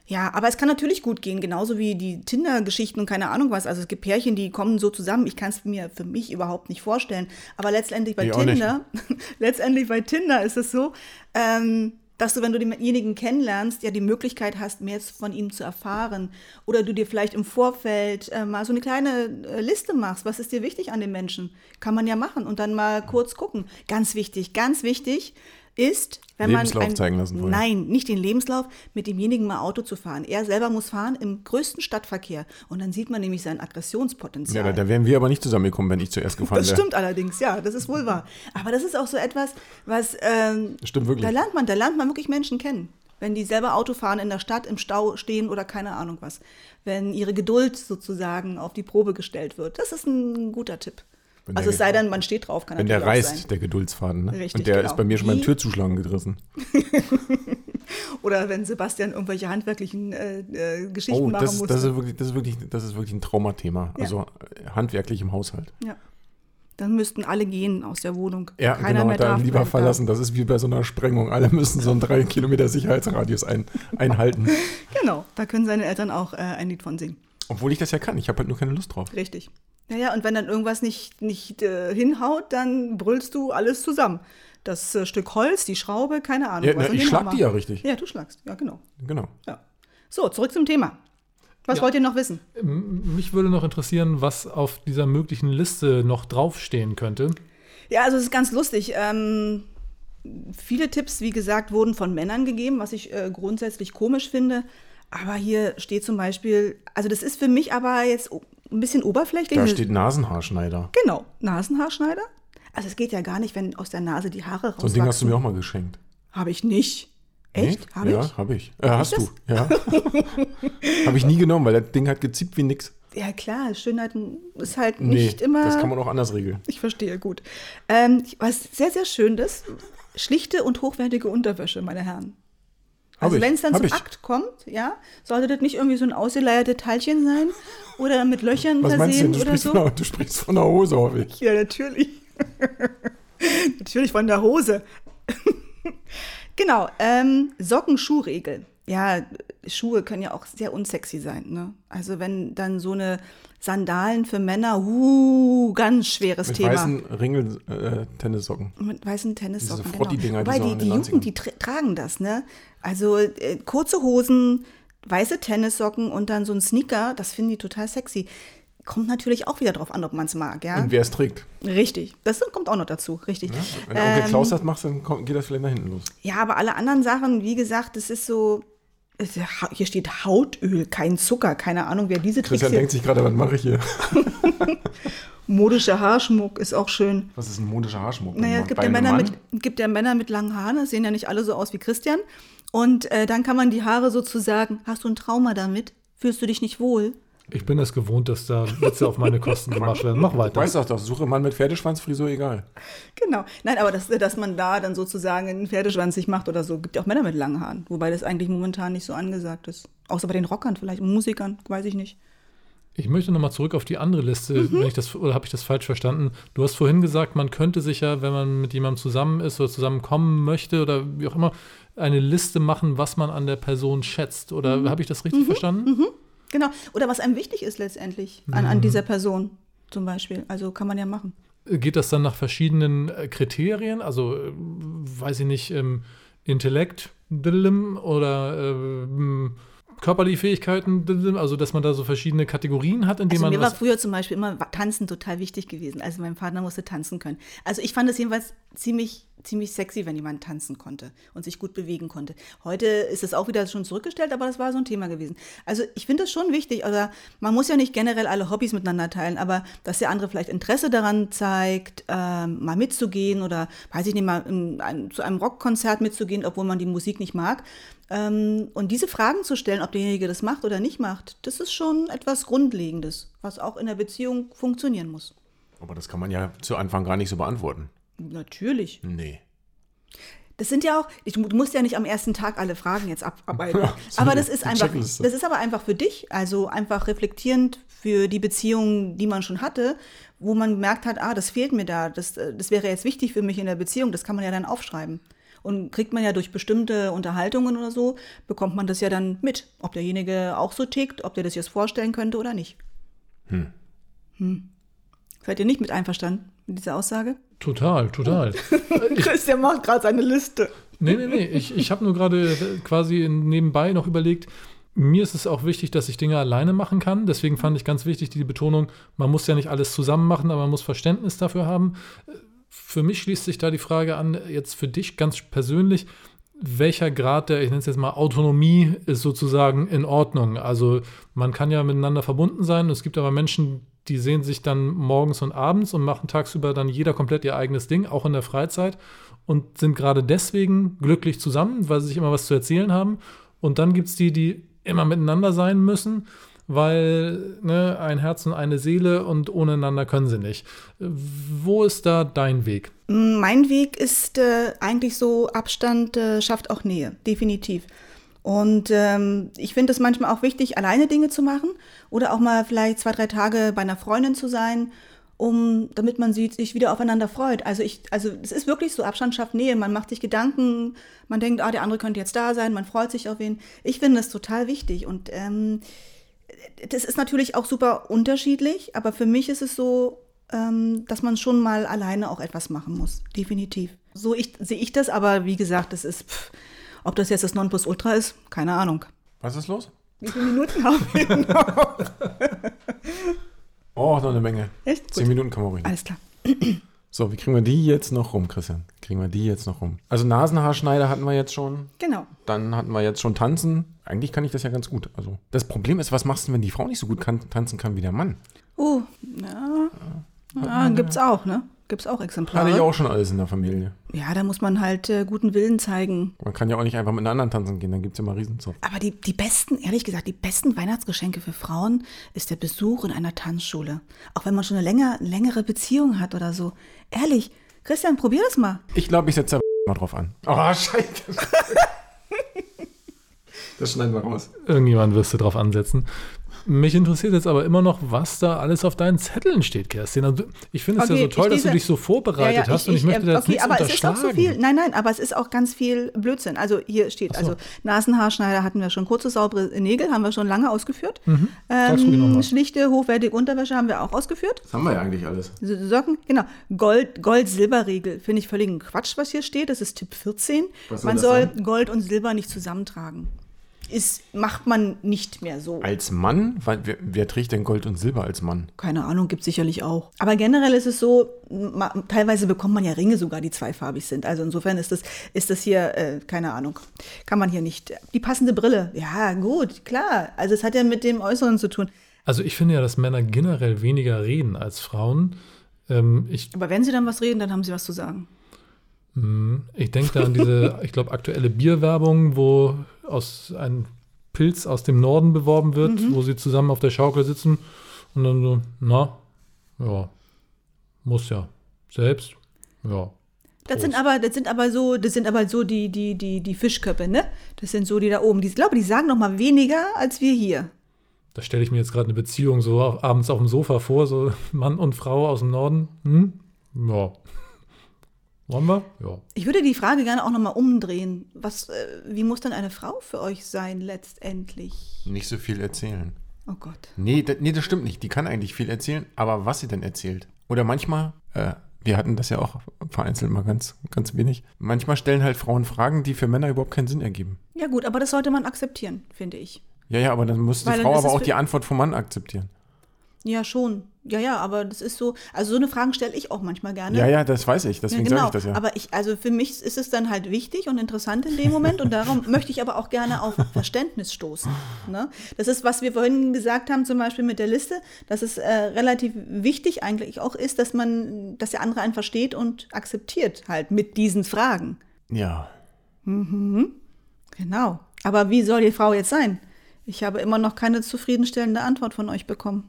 ja, aber es kann natürlich gut gehen, genauso wie die Tinder-Geschichten und keine Ahnung was. Also es gibt Pärchen, die kommen so zusammen. Ich kann es mir für mich überhaupt nicht vorstellen. Aber letztendlich bei ich Tinder, *laughs* letztendlich bei Tinder ist es so, ähm, dass du, wenn du denjenigen kennenlernst, ja die Möglichkeit hast, mehr von ihm zu erfahren. Oder du dir vielleicht im Vorfeld äh, mal so eine kleine äh, Liste machst. Was ist dir wichtig an dem Menschen? Kann man ja machen und dann mal kurz gucken. Ganz wichtig, ganz wichtig ist, wenn Lebenslauf man. Ein, zeigen lassen vorher. Nein, nicht den Lebenslauf, mit demjenigen mal Auto zu fahren. Er selber muss fahren im größten Stadtverkehr. Und dann sieht man nämlich sein Aggressionspotenzial. Ja, da, da wären wir aber nicht zusammengekommen, wenn ich zuerst *laughs* gefahren wäre. Das stimmt allerdings, ja, das ist wohl wahr. Aber das ist auch so etwas, was. Ähm, stimmt wirklich. Da lernt man, da lernt man wirklich Menschen kennen. Wenn die selber Auto fahren in der Stadt, im Stau stehen oder keine Ahnung was. Wenn ihre Geduld sozusagen auf die Probe gestellt wird. Das ist ein guter Tipp. Wenn also es sei denn, man steht drauf, kann Wenn der reißt, sein. der Geduldsfaden. Ne? Richtig, Und der genau. ist bei mir schon beim Türzuschlagen gerissen. *laughs* Oder wenn Sebastian irgendwelche handwerklichen äh, äh, Geschichten oh, das, machen muss. Das ist, wirklich, das, ist wirklich, das ist wirklich ein Traumathema. Ja. Also äh, handwerklich im Haushalt. Ja. Dann müssten alle gehen aus der Wohnung. Ja, Keiner genau, mehr da lieber verlassen. Das ist wie bei so einer Sprengung. Alle müssen so einen drei Kilometer Sicherheitsradius ein, einhalten. *laughs* genau, da können seine Eltern auch äh, ein Lied von singen. Obwohl ich das ja kann. Ich habe halt nur keine Lust drauf. Richtig. Naja, und wenn dann irgendwas nicht, nicht äh, hinhaut, dann brüllst du alles zusammen. Das äh, Stück Holz, die Schraube, keine Ahnung. Ja, was. Na, ich schlag die ja richtig. Ja, du schlagst, ja, genau. Genau. Ja. So, zurück zum Thema. Was ja. wollt ihr noch wissen? Mich würde noch interessieren, was auf dieser möglichen Liste noch draufstehen könnte. Ja, also es ist ganz lustig. Ähm, viele Tipps, wie gesagt, wurden von Männern gegeben, was ich äh, grundsätzlich komisch finde. Aber hier steht zum Beispiel, also das ist für mich aber jetzt ein bisschen oberflächlich. Da steht Nasenhaarschneider. Genau, Nasenhaarschneider. Also es geht ja gar nicht, wenn aus der Nase die Haare rauswachsen. So ein Ding hast du mir auch mal geschenkt. Habe ich nicht. Echt? Nee? Habe ich? Ja, habe ich. Äh, hast du, ja. *laughs* habe ich nie genommen, weil das Ding hat geziebt wie nix. Ja, klar, Schönheit ist halt nicht nee, immer. Das kann man auch anders regeln. Ich verstehe, gut. Ähm, was sehr, sehr schön ist, schlichte und hochwertige Unterwäsche, meine Herren. Also wenn es dann zum ich. Akt kommt, ja, sollte das nicht irgendwie so ein ausgeleierte Teilchen sein oder mit Löchern Was versehen du? oder so? Von, du sprichst von der Hose, hoffe ich. Ja, natürlich. *laughs* natürlich von der Hose. *laughs* genau, ähm, Socken-Schuhregel. Ja, Schuhe können ja auch sehr unsexy sein. Ne? Also wenn dann so eine Sandalen für Männer, uh, ganz schweres Mit Thema. Mit weißen Ringel-Tennissocken. Äh, Mit weißen Tennissocken, Diese genau. Wobei die, die Jugend, die tra tragen das, ne? Also äh, kurze Hosen, weiße Tennissocken und dann so ein Sneaker, das finden die total sexy. Kommt natürlich auch wieder drauf an, ob man es mag, ja. Und wer es trägt. Richtig. Das kommt auch noch dazu, richtig. Ja, wenn ähm, Onkel Klaus das macht, dann kommt, geht das vielleicht nach hinten los. Ja, aber alle anderen Sachen, wie gesagt, das ist so, hier steht Hautöl, kein Zucker, keine Ahnung, wer diese Tricks Christian denkt sich gerade, was mache ich hier? *laughs* Modischer Haarschmuck ist auch schön. Was ist ein modischer Haarschmuck? Naja, es gibt ja, Männer mit, gibt ja Männer mit langen Haaren, das sehen ja nicht alle so aus wie Christian. Und äh, dann kann man die Haare sozusagen, hast du ein Trauma damit? Fühlst du dich nicht wohl? Ich bin es gewohnt, dass da Witze auf meine Kosten gemacht werden. Mach weiter. Weißt du doch, suche Mann mit Pferdeschwanzfrisur, egal. Genau. Nein, aber das, dass man da dann sozusagen einen Pferdeschwanz sich macht oder so, gibt ja auch Männer mit langen Haaren. Wobei das eigentlich momentan nicht so angesagt ist. Außer bei den Rockern vielleicht, Musikern, weiß ich nicht. Ich möchte nochmal zurück auf die andere Liste, mhm. wenn ich das, oder habe ich das falsch verstanden? Du hast vorhin gesagt, man könnte sich ja, wenn man mit jemandem zusammen ist oder zusammenkommen möchte oder wie auch immer, eine Liste machen, was man an der Person schätzt. Oder mhm. habe ich das richtig mhm. verstanden? Mhm. Genau. Oder was einem wichtig ist letztendlich an, an mhm. dieser Person zum Beispiel. Also kann man ja machen. Geht das dann nach verschiedenen äh, Kriterien? Also, äh, weiß ich nicht, ähm, Intellekt oder äh, körperliche Fähigkeiten, also dass man da so verschiedene Kategorien hat, in denen also man. Mir war früher zum Beispiel immer Tanzen total wichtig gewesen. Also mein Partner musste tanzen können. Also ich fand es jedenfalls ziemlich, ziemlich sexy, wenn jemand tanzen konnte und sich gut bewegen konnte. Heute ist es auch wieder schon zurückgestellt, aber das war so ein Thema gewesen. Also ich finde es schon wichtig. Also man muss ja nicht generell alle Hobbys miteinander teilen, aber dass der andere vielleicht Interesse daran zeigt, ähm, mal mitzugehen oder weiß ich nicht mal in, ein, zu einem Rockkonzert mitzugehen, obwohl man die Musik nicht mag. Ähm, und diese Fragen zu stellen, ob derjenige das macht oder nicht macht, das ist schon etwas Grundlegendes, was auch in der Beziehung funktionieren muss. Aber das kann man ja zu Anfang gar nicht so beantworten. Natürlich. Nee. Das sind ja auch, ich, du musst ja nicht am ersten Tag alle Fragen jetzt abarbeiten. *laughs* Ja, aber das ist einfach, das ist aber einfach für dich, also einfach reflektierend für die Beziehung, die man schon hatte, wo man gemerkt hat, ah, das fehlt mir da, das, das wäre jetzt wichtig für mich in der Beziehung, das kann man ja dann aufschreiben. Und kriegt man ja durch bestimmte Unterhaltungen oder so, bekommt man das ja dann mit, ob derjenige auch so tickt, ob der das jetzt vorstellen könnte oder nicht. Hm. Hm. Seid ihr nicht mit einverstanden mit dieser Aussage? Total, total. *laughs* Christian macht gerade seine Liste. Nee, nee, nee. Ich, ich habe nur gerade quasi nebenbei noch überlegt, mir ist es auch wichtig, dass ich Dinge alleine machen kann. Deswegen fand ich ganz wichtig die Betonung, man muss ja nicht alles zusammen machen, aber man muss Verständnis dafür haben. Für mich schließt sich da die Frage an, jetzt für dich ganz persönlich, welcher Grad der, ich nenne es jetzt mal Autonomie, ist sozusagen in Ordnung. Also man kann ja miteinander verbunden sein. Es gibt aber Menschen, die sehen sich dann morgens und abends und machen tagsüber dann jeder komplett ihr eigenes Ding, auch in der Freizeit und sind gerade deswegen glücklich zusammen, weil sie sich immer was zu erzählen haben. Und dann gibt es die, die immer miteinander sein müssen, weil ne, ein Herz und eine Seele und ohne einander können sie nicht. Wo ist da dein Weg? Mein Weg ist äh, eigentlich so, Abstand äh, schafft auch Nähe, definitiv. Und ähm, ich finde es manchmal auch wichtig, alleine Dinge zu machen oder auch mal vielleicht zwei, drei Tage bei einer Freundin zu sein, um, damit man sieht, sich wieder aufeinander freut. Also ich, also es ist wirklich so, Abstand schafft Nähe. Man macht sich Gedanken, man denkt, ah, der andere könnte jetzt da sein, man freut sich auf ihn. Ich finde das total wichtig und ähm, das ist natürlich auch super unterschiedlich, aber für mich ist es so, ähm, dass man schon mal alleine auch etwas machen muss, definitiv. So ich, sehe ich das, aber wie gesagt, das ist pff, ob das jetzt das Nonplusultra ist, keine Ahnung. Was ist los? Wie viele Minuten haben wir noch? *laughs* oh, noch eine Menge. Echt? Zehn Gut. Minuten kann man ruhig. Alles klar. So, wie kriegen wir die jetzt noch rum, Christian? Kriegen wir die jetzt noch rum? Also Nasenhaarschneider hatten wir jetzt schon. Genau. Dann hatten wir jetzt schon Tanzen. Eigentlich kann ich das ja ganz gut. Also das Problem ist, was machst du, wenn die Frau nicht so gut kann, tanzen kann wie der Mann? Oh, ja. ja, ja gibt's auch, ne? Gibt es auch Exemplare? Hatte ich auch schon alles in der Familie. Ja, da muss man halt äh, guten Willen zeigen. Man kann ja auch nicht einfach mit einer anderen tanzen gehen, dann gibt es ja mal Riesenzoff. Aber die, die besten, ehrlich gesagt, die besten Weihnachtsgeschenke für Frauen ist der Besuch in einer Tanzschule. Auch wenn man schon eine länger, längere Beziehung hat oder so. Ehrlich, Christian, probier das mal. Ich glaube, ich setze da mal drauf an. Oh, scheiße. *laughs* das schneiden wir raus. Irgendjemand wirst du drauf ansetzen. Mich interessiert jetzt aber immer noch, was da alles auf deinen Zetteln steht, Kerstin. Also ich finde es okay, ja so toll, dass du dich so vorbereitet ja, ja, hast ich, und ich, ich möchte das okay, nichts aber unterschlagen. Es ist auch so viel, nein, nein, aber es ist auch ganz viel Blödsinn. Also hier steht, so. also Nasenhaarschneider hatten wir schon, kurze, saubere Nägel haben wir schon lange ausgeführt. Mhm. Ähm, schlichte, hochwertige Unterwäsche haben wir auch ausgeführt. Das haben wir ja eigentlich alles. Socken, genau. Gold, Gold-Silber-Regel finde ich völligen Quatsch, was hier steht. Das ist Tipp 14. Was Man soll sein? Gold und Silber nicht zusammentragen ist, macht man nicht mehr so. Als Mann? Wer, wer, trägt denn Gold und Silber als Mann? Keine Ahnung, gibt es sicherlich auch. Aber generell ist es so, teilweise bekommt man ja Ringe sogar, die zweifarbig sind. Also insofern ist das, ist das hier, äh, keine Ahnung, kann man hier nicht. Die passende Brille, ja gut, klar. Also es hat ja mit dem Äußeren zu tun. Also ich finde ja, dass Männer generell weniger reden als Frauen. Ähm, Aber wenn sie dann was reden, dann haben sie was zu sagen. Hm, ich denke da an diese, *laughs* ich glaube, aktuelle Bierwerbung, wo aus ein Pilz aus dem Norden beworben wird, mhm. wo sie zusammen auf der Schaukel sitzen und dann so, na, ja, muss ja. Selbst, ja. Das sind aber, das sind aber so, das sind aber so die, die, die, die Fischköpfe, ne? Das sind so die da oben. Die, ich glaube, die sagen noch mal weniger als wir hier. Da stelle ich mir jetzt gerade eine Beziehung so abends auf dem Sofa vor, so *laughs* Mann und Frau aus dem Norden. Hm? Ja. Wollen wir? Ja. Ich würde die Frage gerne auch nochmal umdrehen. Was, äh, wie muss dann eine Frau für euch sein letztendlich? Nicht so viel erzählen. Oh Gott. Nee, da, nee, das stimmt nicht. Die kann eigentlich viel erzählen, aber was sie denn erzählt? Oder manchmal, äh, wir hatten das ja auch vereinzelt mal ganz, ganz wenig. Manchmal stellen halt Frauen Fragen, die für Männer überhaupt keinen Sinn ergeben. Ja gut, aber das sollte man akzeptieren, finde ich. Ja, ja, aber dann muss die Weil Frau aber auch die Antwort vom Mann akzeptieren. Ja, schon. Ja, ja, aber das ist so, also so eine Fragen stelle ich auch manchmal gerne. Ja, ja, das weiß ich, deswegen ja, genau. sage ich das ja. Aber ich, also für mich ist es dann halt wichtig und interessant in dem Moment und darum *laughs* möchte ich aber auch gerne auf Verständnis stoßen. Ne? Das ist, was wir vorhin gesagt haben, zum Beispiel mit der Liste, dass es äh, relativ wichtig eigentlich auch ist, dass man, dass der andere einen versteht und akzeptiert halt mit diesen Fragen. ja. Genau. Aber wie soll die Frau jetzt sein? Ich habe immer noch keine zufriedenstellende Antwort von euch bekommen.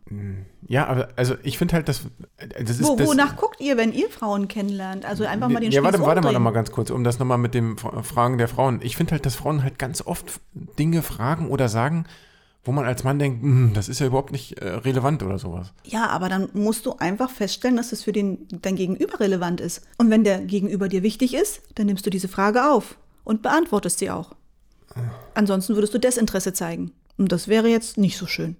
Ja, aber also ich finde halt, das, das ist Wo, das, wonach guckt ihr, wenn ihr Frauen kennenlernt? Also einfach mal den Ja, warte, Spieß warte mal umdrehen. noch mal ganz kurz, um das nochmal mit den Fra- Fragen der Frauen. Ich finde halt, dass Frauen halt ganz oft Dinge fragen oder sagen, wo man als Mann denkt, "Hm, das ist ja überhaupt nicht äh, relevant oder sowas. Ja, aber dann musst du einfach feststellen, dass es für den, dein Gegenüber relevant ist. Und wenn der Gegenüber dir wichtig ist, dann nimmst du diese Frage auf und beantwortest sie auch. Ansonsten würdest du Desinteresse zeigen. Und das wäre jetzt nicht so schön.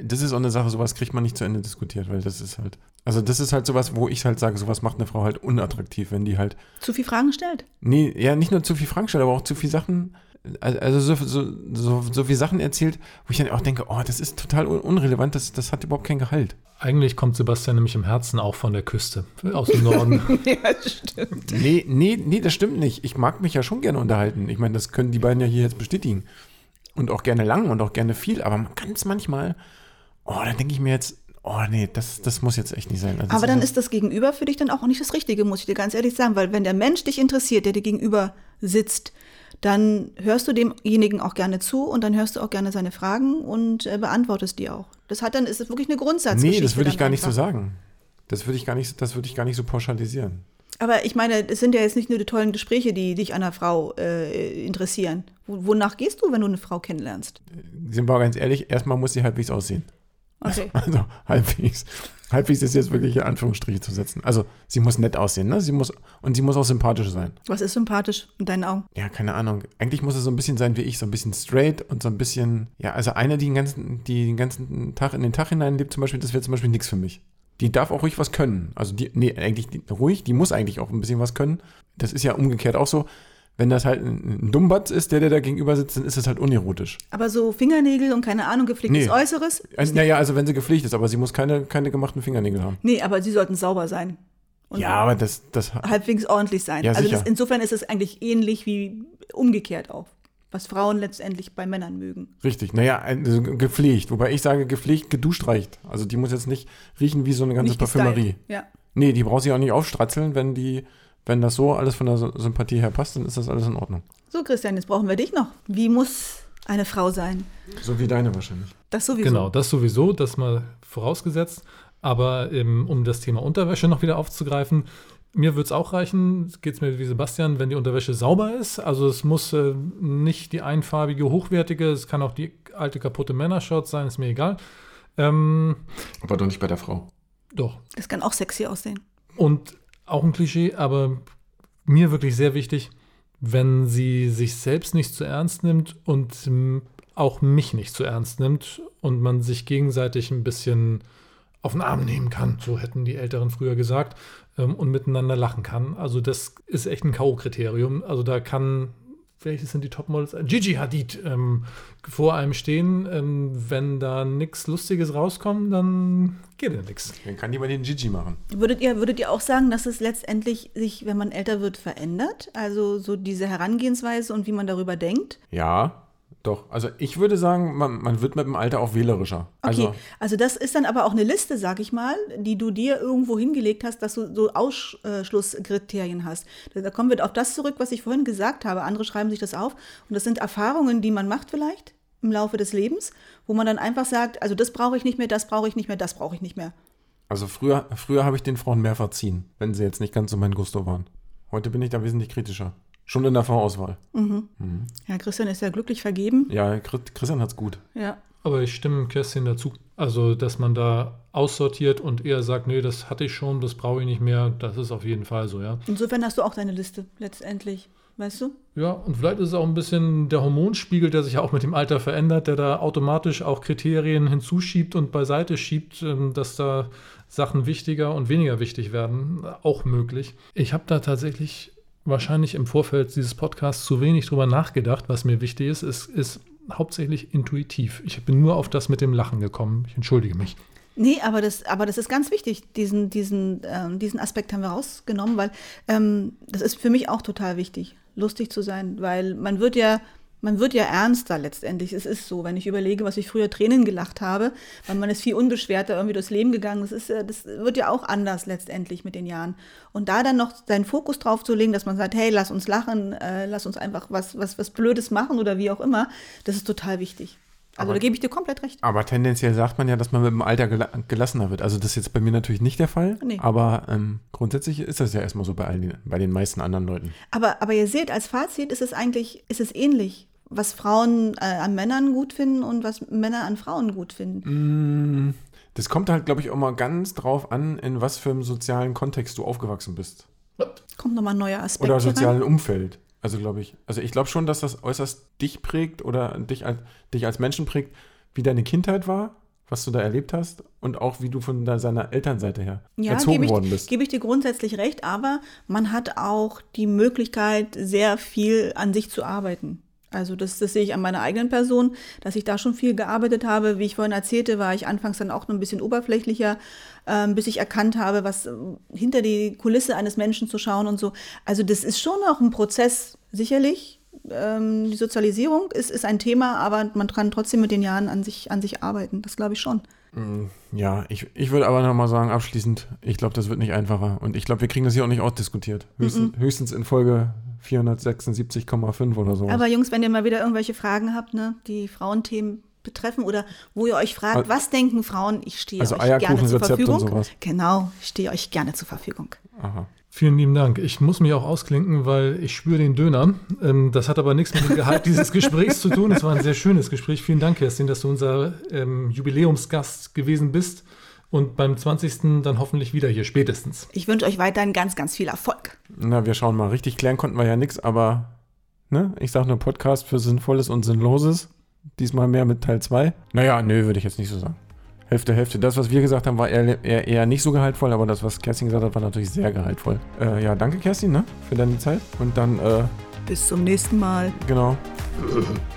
Das ist auch eine Sache, sowas kriegt man nicht zu Ende diskutiert, weil das ist halt, also das ist halt sowas, wo ich halt sage, sowas macht eine Frau halt unattraktiv, wenn die halt, Zu viel Fragen stellt. nee, ja, nicht nur zu viel Fragen stellt, aber auch zu viel Sachen, also also so, so, so, so viel Sachen erzählt, wo ich dann auch denke, oh, das ist total un unrelevant, das, das hat überhaupt kein Gehalt. Eigentlich kommt Sebastian nämlich im Herzen auch von der Küste, aus dem Norden. *laughs* ja, stimmt. Nee, nee, nee, das stimmt nicht. Ich mag mich ja schon gerne unterhalten. Ich meine, das können die beiden ja hier jetzt bestätigen. Und auch gerne lang und auch gerne viel, aber ganz manchmal, oh, da denke ich mir jetzt, oh nee, das, das muss jetzt echt nicht sein. Also Aber dann ist das Gegenüber für dich dann auch nicht das Richtige, muss ich dir ganz ehrlich sagen. Weil wenn der Mensch dich interessiert, der dir gegenüber sitzt, dann hörst du demjenigen auch gerne zu und dann hörst du auch gerne seine Fragen und äh, beantwortest die auch. Das hat dann, ist es wirklich eine Grundsatzgeschichte. Nee, das würde ich dann gar nicht so einfach. sagen. Das würde ich gar nicht, das würde ich gar nicht so pauschalisieren. Aber ich meine, es sind ja jetzt nicht nur die tollen Gespräche, die dich an einer Frau äh, interessieren. Wo, wonach gehst du, wenn du eine Frau kennenlernst? Sind wir ganz ehrlich, erstmal muss sie halbwegs aussehen. Okay. *laughs* Also halbwegs. Halbwegs ist jetzt wirklich in Anführungsstriche zu setzen. Also sie muss nett aussehen, ne? Sie muss, und sie muss auch sympathisch sein. Was ist sympathisch in deinen Augen? Ja, keine Ahnung. Eigentlich muss es so ein bisschen sein wie ich, so ein bisschen straight und so ein bisschen, ja, also eine, die den ganzen, die den ganzen Tag in den Tag hineinlebt, zum Beispiel, das wäre zum Beispiel nichts für mich. Die darf auch ruhig was können. Also die, nee, eigentlich die, ruhig, die muss eigentlich auch ein bisschen was können. Das ist ja umgekehrt auch so. Wenn das halt ein, ein Dummbatz ist, der, der da gegenüber sitzt, dann ist das halt unerotisch. Aber so Fingernägel und keine Ahnung, gepflegtes Nee. Äußeres? Also, naja, also wenn sie gepflegt ist, aber sie muss keine, keine gemachten Fingernägel haben. Nee, aber sie sollten sauber sein. Und ja, aber das, das, halbwegs ordentlich sein. Ja, also das, insofern ist es eigentlich ähnlich wie umgekehrt auch, was Frauen letztendlich bei Männern mögen. richtig. Naja, also gepflegt. Wobei ich sage, gepflegt, geduscht reicht. Also die muss jetzt nicht riechen wie so eine ganze Nicht Parfümerie. gestylt. Ja. Nee, die braucht sich auch nicht aufstratzeln, wenn die, wenn das so alles von der Sy- Sympathie her passt, dann ist das alles in Ordnung. So, Christian, jetzt brauchen wir dich noch. Wie muss eine Frau sein? So wie deine wahrscheinlich. Das sowieso. Genau, das sowieso, das mal vorausgesetzt. Aber ähm, um das Thema Unterwäsche noch wieder aufzugreifen, mir würde es auch reichen, geht es mir wie Sebastian, wenn die Unterwäsche sauber ist. Also es muss äh, nicht die einfarbige, hochwertige, es kann auch die alte kaputte Männershirts sein, ist mir egal. Ähm, Aber doch nicht bei der Frau. doch. Das kann auch sexy aussehen. Und auch ein Klischee, aber mir wirklich sehr wichtig, wenn sie sich selbst nicht zu ernst nimmt und ähm, auch mich nicht zu ernst nimmt und man sich gegenseitig ein bisschen auf den Arm nehmen kann, so hätten die Älteren früher gesagt, ähm, und miteinander lachen kann. Also das ist echt ein K.O.-Kriterium. Also da kann, welches sind die Topmodels? Gigi Hadid ähm, vor einem stehen. Ähm, wenn da nichts Lustiges rauskommt, dann geht ja nichts. Dann kann bei den Gigi machen. Würdet ihr, würdet ihr auch sagen, dass es letztendlich sich, wenn man älter wird, verändert? Also so diese Herangehensweise und wie man darüber denkt? Ja, doch. Also ich würde sagen, man, man wird mit dem Alter auch wählerischer. Okay, Also, also, das ist dann aber auch eine Liste, sag ich mal, die du dir irgendwo hingelegt hast, dass du so Ausschlusskriterien hast. Da da kommen wir auf das zurück, was ich vorhin gesagt habe. Andere schreiben sich das auf. Und das sind Erfahrungen, die man macht vielleicht im Laufe des Lebens, wo man dann einfach sagt, also das brauche ich nicht mehr, das brauche ich nicht mehr, das brauche ich nicht mehr. also früher, früher habe ich den Frauen mehr verziehen, wenn sie jetzt nicht ganz so mein Gusto waren. Heute bin ich da wesentlich kritischer. Schon in der Vorauswahl. Ja, Christian ist ja glücklich vergeben. Ja, Chri- Christian hat's gut. Ja. Aber ich stimme Kerstin dazu. Also, dass man da aussortiert und eher sagt, nee, das hatte ich schon, das brauche ich nicht mehr, das ist auf jeden Fall so, ja. Insofern hast du auch deine Liste letztendlich, weißt du? Ja, und vielleicht ist es auch ein bisschen der Hormonspiegel, der sich ja auch mit dem Alter verändert, der da automatisch auch Kriterien hinzuschiebt und beiseite schiebt, ähm, dass da Sachen wichtiger und weniger wichtig werden, auch möglich. Ich habe da tatsächlich wahrscheinlich im Vorfeld dieses Podcasts zu wenig drüber nachgedacht, was mir wichtig ist. Es ist hauptsächlich intuitiv. Ich bin nur auf das mit dem Lachen gekommen. Ich entschuldige mich. Nee, aber das, aber das ist ganz wichtig. Diesen, diesen, ähm, diesen Aspekt haben wir rausgenommen, weil ähm, das ist für mich auch total wichtig, lustig zu sein, weil man wird ja man wird ja ernster letztendlich. Es ist so, wenn ich überlege, was ich früher Tränen gelacht habe, weil man ist viel unbeschwerter irgendwie durchs Leben gegangen. Das, ist, das wird ja auch anders letztendlich mit den Jahren. Und da dann noch seinen Fokus drauf zu legen, dass man sagt, hey, lass uns lachen, äh, lass uns einfach was, was, was Blödes machen oder wie auch immer, das ist total wichtig. Also aber, da gebe ich dir komplett recht. Aber tendenziell sagt man ja, dass man mit dem Alter gel gelassener wird. Also das ist jetzt bei mir natürlich nicht der Fall. Nee. Aber ähm, grundsätzlich ist das ja erstmal so bei, allen, bei den meisten anderen Leuten. Aber, aber ihr seht, als Fazit ist es eigentlich, ist es ähnlich was Frauen äh, an Männern gut finden und was Männer an Frauen gut finden. Mm, das kommt halt, glaube ich, auch mal ganz drauf an, in was für einem sozialen Kontext du aufgewachsen bist. Kommt nochmal ein neuer Aspekt. Oder sozialen. Umfeld. Also glaube ich. Also ich glaube schon, dass das äußerst dich prägt oder dich als, dich als Menschen prägt, wie deine Kindheit war, was du da erlebt hast und auch wie du von seiner Elternseite her ja, erzogen ich, worden bist. Gebe ich dir grundsätzlich recht, aber man hat auch die Möglichkeit, sehr viel an sich zu arbeiten. Also das, das sehe ich an meiner eigenen Person, dass ich da schon viel gearbeitet habe. Wie ich vorhin erzählte, war ich anfangs dann auch noch ein bisschen oberflächlicher, ähm, bis ich erkannt habe, was äh, hinter die Kulisse eines Menschen zu schauen und so. Also das ist schon auch ein Prozess, sicherlich. Ähm, die Sozialisierung ist, ist ein Thema, aber man kann trotzdem mit den Jahren an sich, an sich arbeiten. Das glaube ich schon. Mm, ja, ich, ich würde aber nochmal sagen, abschließend, ich glaube, das wird nicht einfacher. Und ich glaube, wir kriegen das hier auch nicht ausdiskutiert. Höchstens, mm -mm. höchstens in Folge 476,5 oder so. Aber Jungs, wenn ihr mal wieder irgendwelche Fragen habt, ne, die Frauenthemen betreffen oder wo ihr euch fragt, also, was denken Frauen, ich stehe also euch gerne zur Verfügung. Und sowas. Genau, ich stehe euch gerne zur Verfügung. Aha. Vielen lieben Dank. Ich muss mich auch ausklinken, weil ich spüre den Döner. Ähm, das hat aber nichts mit dem Gehalt *laughs* dieses Gesprächs zu tun. Es war ein sehr schönes Gespräch. Vielen Dank, Kerstin, dass du unser ähm, Jubiläumsgast gewesen bist. Und beim 20. dann hoffentlich wieder hier spätestens. Ich wünsche euch weiterhin ganz, ganz viel Erfolg. Na, wir schauen mal. Richtig klären konnten wir ja nichts, aber ne? ich sage nur Podcast für Sinnvolles und Sinnloses. Diesmal mehr mit Teil 2. Naja, nö, würde ich jetzt nicht so sagen. Hälfte, Hälfte. Das, was wir gesagt haben, war eher, eher, eher, nicht so gehaltvoll, aber das, was Kerstin gesagt hat, war natürlich sehr gehaltvoll. Äh, ja, danke Kerstin, ne? Für deine Zeit. Und dann, äh, Bis zum nächsten Mal. Genau. *laughs*